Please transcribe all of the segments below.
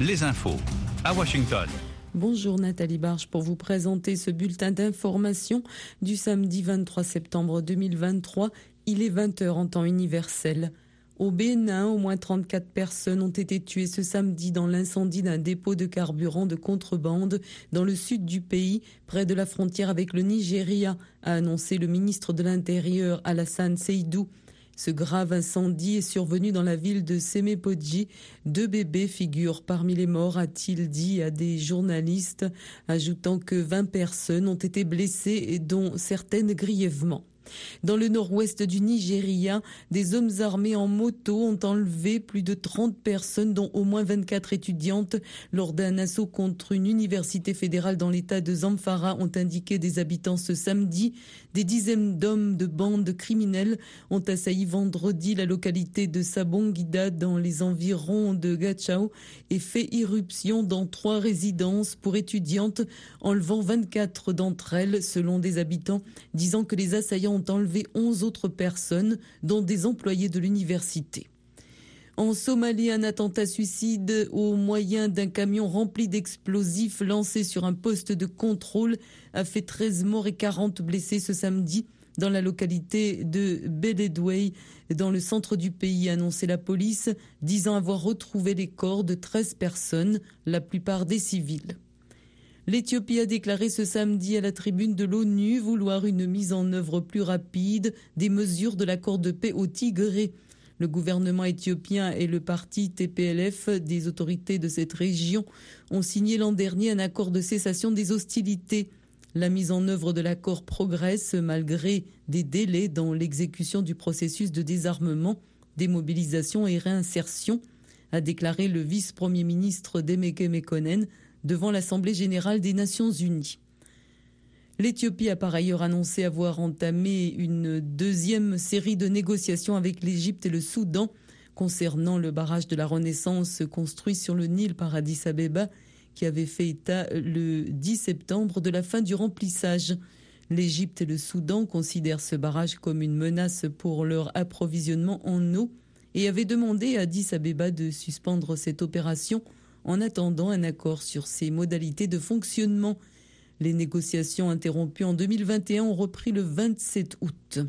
les infos à Washington. Bonjour Nathalie Barge pour vous présenter ce bulletin d'information du samedi 23 septembre 2023. Il est 20h en temps universel. Au Bénin, au moins 34 personnes ont été tuées ce samedi dans l'incendie d'un dépôt de carburant de contrebande dans le sud du pays, près de la frontière avec le Nigeria, a annoncé le ministre de l'Intérieur Alassane Seydou. Ce grave incendie est survenu dans la ville de Semepodji. Deux bébés figurent parmi les morts, a-t-il dit à des journalistes, ajoutant que 20 personnes ont été blessées, dont certaines grièvement. Dans le nord-ouest du Nigeria, des hommes armés en moto ont enlevé plus de 30 personnes, dont au moins 24 étudiantes, lors d'un assaut contre une université fédérale dans l'état de Zamfara, ont indiqué des habitants ce samedi. Des dizaines d'hommes de bandes criminelles ont assailli vendredi la localité de Sabongida dans les environs de Gachao et fait irruption dans trois résidences pour étudiantes, enlevant 24 d'entre elles, selon des habitants, disant que les assaillants ont enlevé 11 autres personnes, dont des employés de l'université. En Somalie, un attentat suicide au moyen d'un camion rempli d'explosifs lancé sur un poste de contrôle a fait 13 morts et 40 blessés ce samedi dans la localité de Beledwey, dans le centre du pays, a annoncé la police, disant avoir retrouvé les corps de 13 personnes, la plupart des civils. L'Éthiopie a déclaré ce samedi à la tribune de l'ONU vouloir une mise en œuvre plus rapide des mesures de l'accord de paix au Tigré. Le gouvernement éthiopien et le parti TPLF des autorités de cette région ont signé l'an dernier un accord de cessation des hostilités. La mise en œuvre de l'accord progresse malgré des délais dans l'exécution du processus de désarmement, démobilisation et réinsertion, a déclaré le vice-premier ministre Demeke Mekonnen devant l'Assemblée générale des Nations unies. L'Éthiopie a par ailleurs annoncé avoir entamé une deuxième série de négociations avec l'Égypte et le Soudan concernant le barrage de la Renaissance construit sur le Nil par Addis Abeba qui avait fait état le 10 septembre de la fin du remplissage. L'Égypte et le Soudan considèrent ce barrage comme une menace pour leur approvisionnement en eau et avaient demandé à Addis Abeba de suspendre cette opération en attendant un accord sur ses modalités de fonctionnement. Les négociations interrompues en 2021 ont repris le 27 août.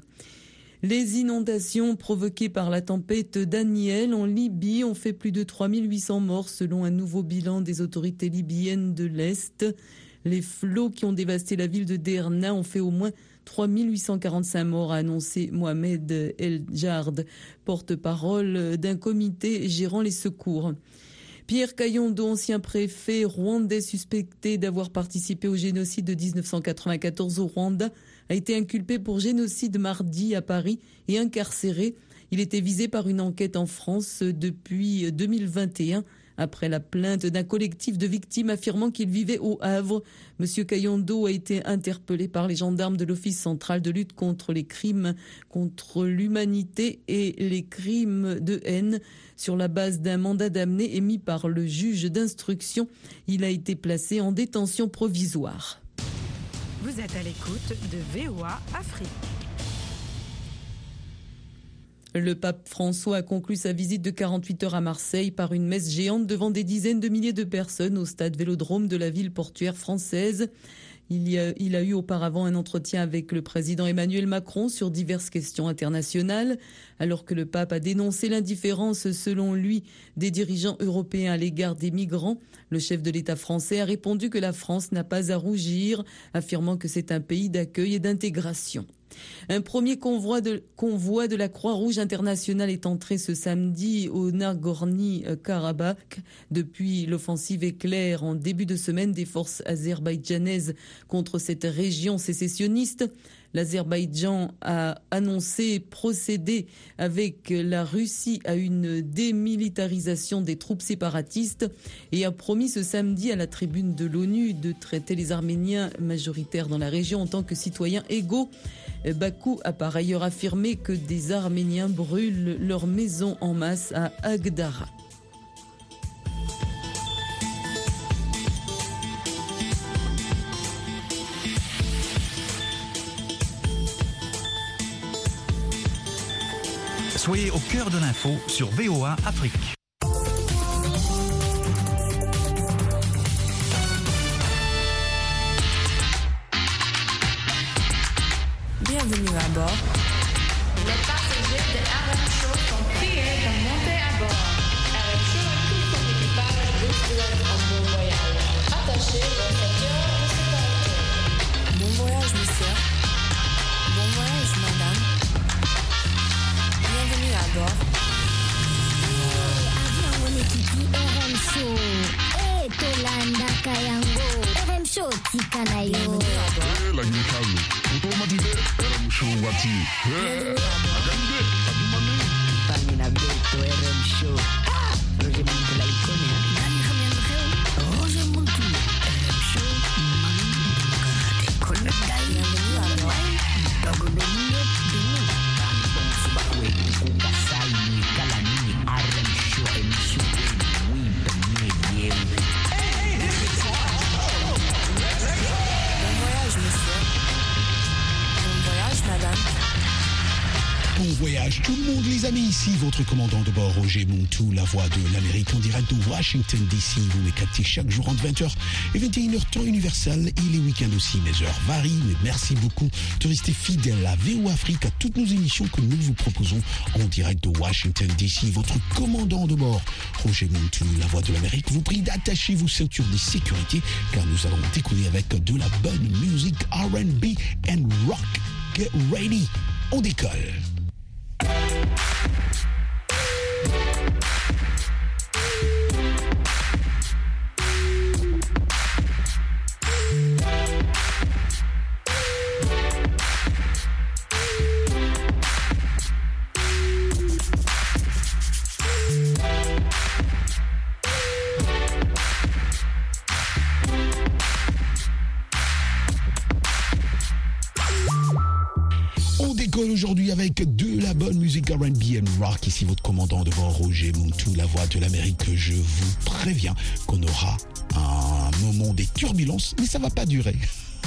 Les inondations provoquées par la tempête Daniel en Libye ont fait plus de 3800 morts selon un nouveau bilan des autorités libyennes de l'Est. Les flots qui ont dévasté la ville de Derna ont fait au moins 3845 morts, a annoncé Mohamed El Jard, porte-parole d'un comité gérant les secours. Pierre Cayondo, ancien préfet rwandais suspecté d'avoir participé au génocide de 1994 au Rwanda, a été inculpé pour génocide mardi à Paris et incarcéré. Il était visé par une enquête en France depuis 2021 après la plainte d'un collectif de victimes affirmant qu'il vivait au Havre. Monsieur Cayondo a été interpellé par les gendarmes de l'Office central de lutte contre les crimes contre l'humanité et les crimes de haine sur la base d'un mandat d'amener émis par le juge d'instruction. Il a été placé en détention provisoire. Vous êtes à l'écoute de VOA Afrique. Le pape François a conclu sa visite de 48 heures à Marseille par une messe géante devant des dizaines de milliers de personnes au stade Vélodrome de la ville portuaire française. Il, a, il a eu auparavant un entretien avec le président Emmanuel Macron sur diverses questions internationales, alors que le pape a dénoncé l'indifférence, selon lui, des dirigeants européens à l'égard des migrants. Le chef de l'État français a répondu que la France n'a pas à rougir, affirmant que c'est un pays d'accueil et d'intégration. Un premier convoi de, la Croix-Rouge internationale est entré ce samedi au Nagorno-Karabakh depuis l'offensive éclair en début de semaine des forces azerbaïdjanaises contre cette région sécessionniste. L'Azerbaïdjan a annoncé procéder avec la Russie à une démilitarisation des troupes séparatistes et a promis ce samedi à la tribune de l'ONU de traiter les Arméniens majoritaires dans la région en tant que citoyens égaux. Bakou a par ailleurs affirmé que des Arméniens brûlent leurs maisons en masse à Agdara. Soyez au cœur de l'info sur VOA Afrique. at you. Yeah, tout le monde les amis, ici votre commandant de bord Roger Montou, la voix de l'Amérique en direct de Washington DC. Vous me captez chaque jour entre 20h et 21h temps universel et les week-ends aussi. Mes heures varient, mais merci beaucoup de rester fidèle à VO Afrique, à toutes nos émissions que nous vous proposons en direct de Washington DC. Votre commandant de bord Roger Montou, la voix de l'Amérique, vous prie d'attacher vos ceintures de sécurité car nous allons décoller avec de la bonne musique R&B and rock. Get ready, on décolle. Ici votre commandant de bord Roger Montou, la voix de l'Amérique. Je vous préviens qu'on aura un moment des turbulences, mais ça va pas durer.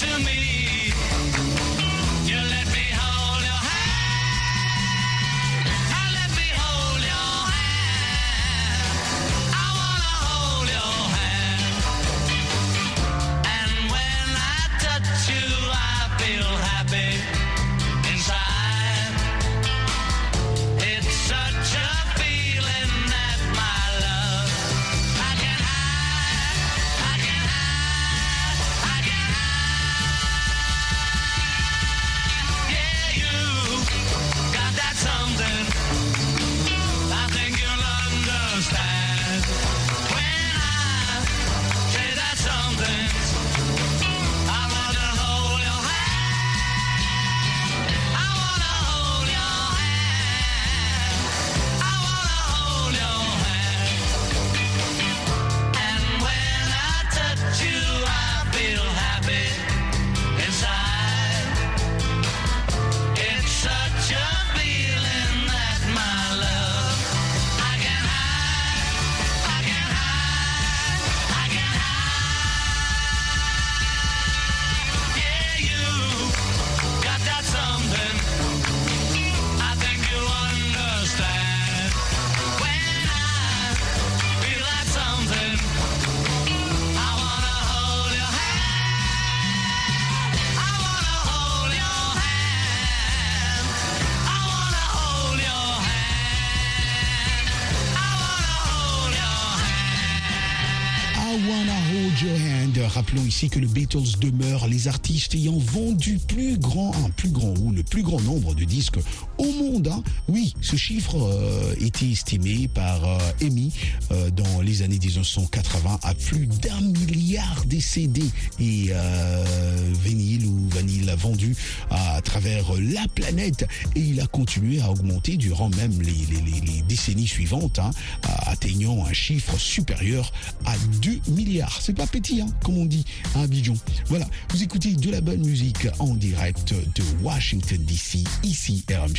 to me, Ici que le Beatles demeure les artistes ayant vendu plus grand, un plus grand ou le plus grand nombre de disques au monde. hein. Oui, ce chiffre euh, était estimé par euh, EMI euh, dans les années 1980 à plus d'un milliard de CD et euh, vinyle ou vanille vendu à travers la planète et il a continué à augmenter durant même les, décennies suivantes, hein, atteignant un chiffre supérieur à 2 milliards. C'est pas petit, hein, comme on dit à Abidjan. Voilà, vous écoutez de la bonne musique en direct de Washington DC, ici RM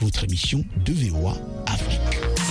votre émission de VOA Afrique.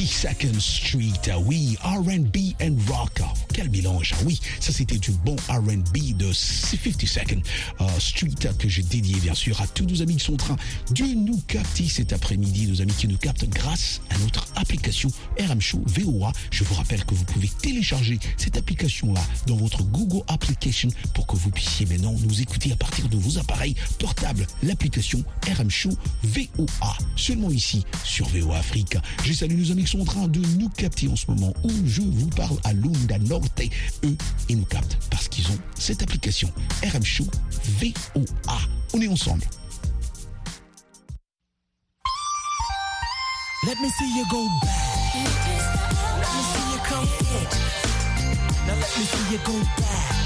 52nd Street. we R&B and rock. Quel mélange. Ah Oui, ça c'était du bon R&B de 52nd euh, Street que j'ai dédié bien sûr à tous nos amis qui sont en train de nous capter cet après-midi, nos amis qui nous captent grâce à notre application RM Show VOA. Je vous rappelle que vous pouvez télécharger cette application-là dans votre Google Application pour que vous puissiez maintenant nous écouter à partir de vos appareils portables. L'application RM Show VOA. Seulement ici sur VOA Afrique. Je salue nos amis qui sont en train de nous capter en ce moment où je vous parle à Lunda Eux, ils nous captent parce qu'ils ont cette application RM Show VOA. On est ensemble. Let me see you go back. Let me see you come in. Now let me see you go back.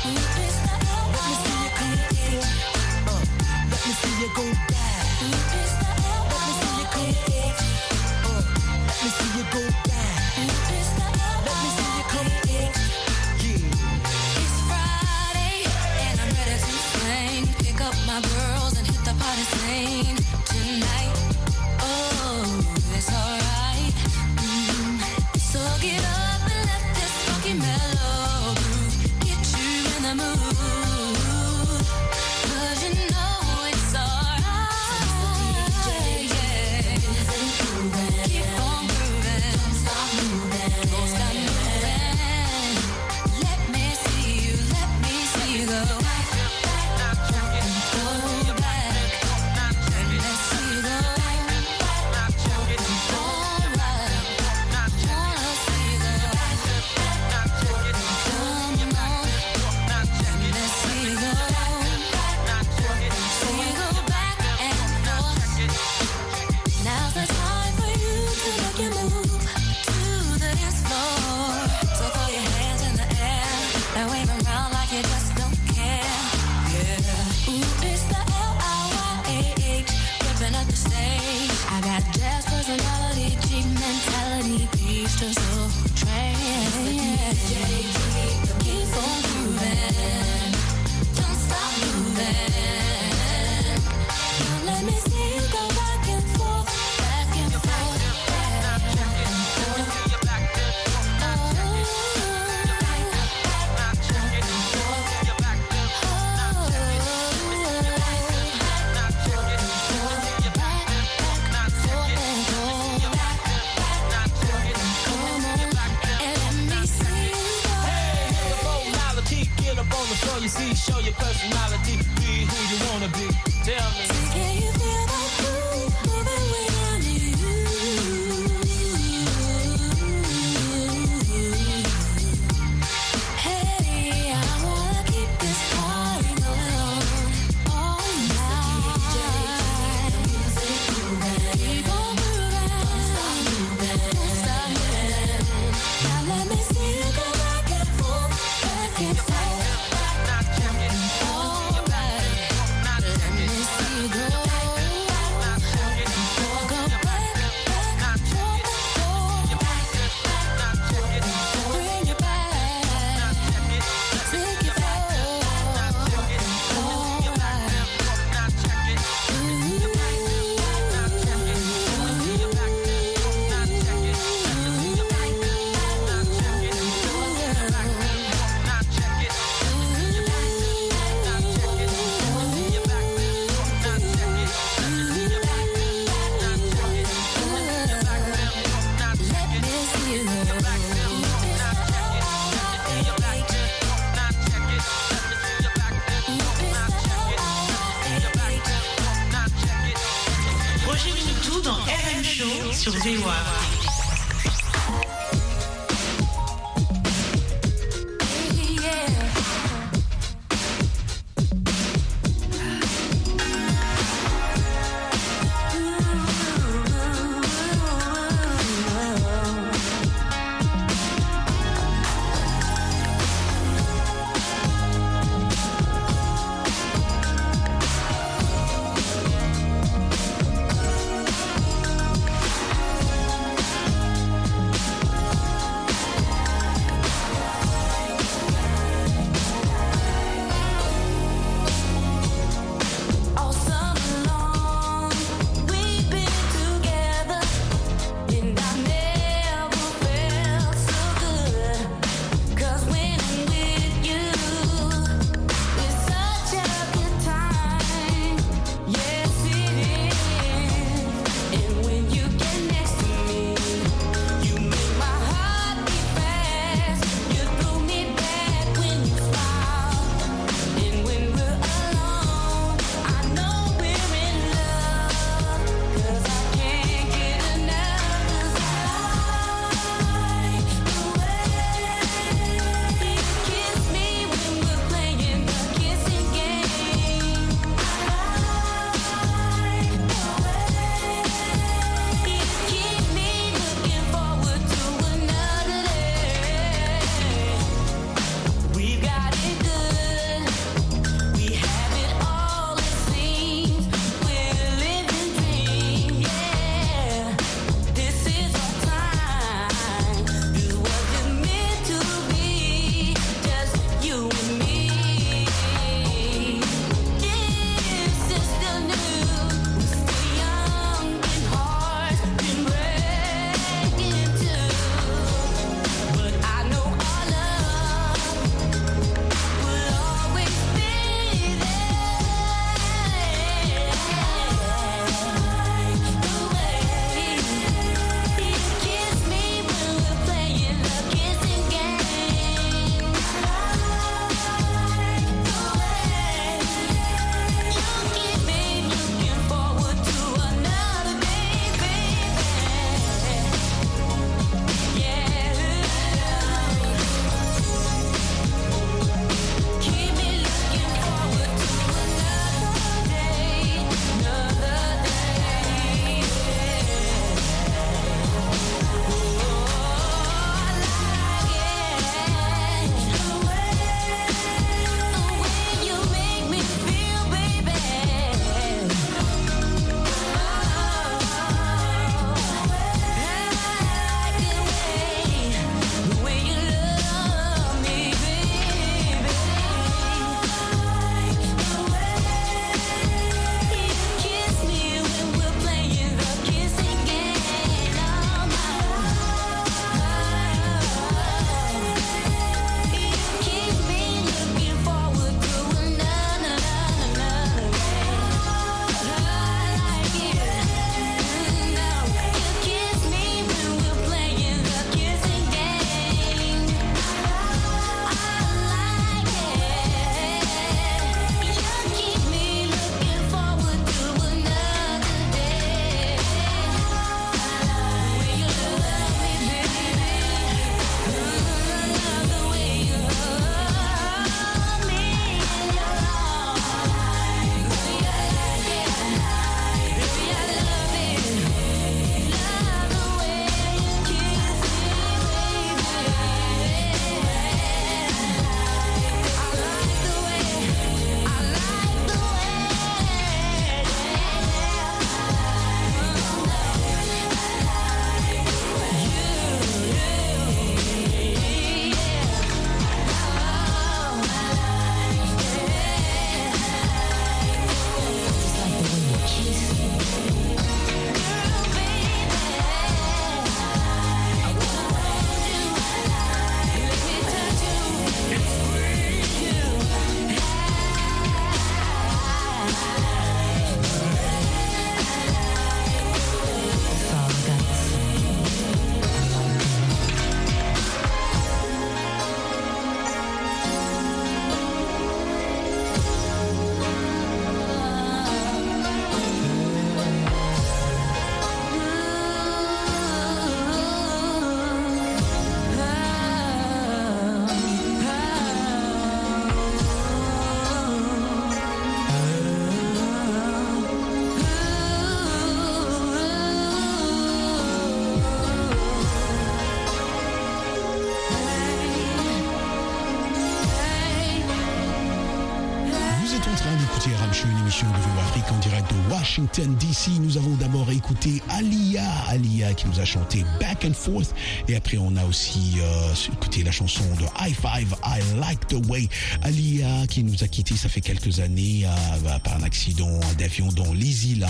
De Afrique en direct de Washington DC. Nous avons d'abord écouté Alia, Alia qui nous a chanté Back and Forth. Et après, on a aussi euh, écouté la chanson de High Five, I Like the Way. Alia qui nous a quittés, ça fait quelques années, euh, bah, par un accident d'avion dans les îles.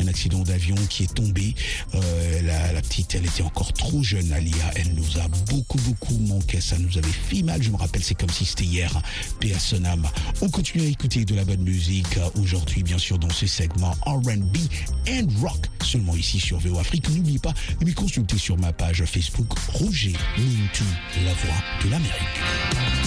Un accident d'avion qui est tombé. Euh, la, petite, elle était encore trop jeune, Alia. Elle nous a beaucoup, beaucoup manqué. Ça nous avait fait mal. Je me rappelle, c'est comme si c'était hier. Paix. On continue à écouter de la bonne musique euh, aujourd'hui, bien sûr, dans ce segment R&B and rock. Seulement ici sur VO Afrique. N'oubliez pas de me consulter sur ma page Facebook Roger Mintou, la voix de l'Amérique.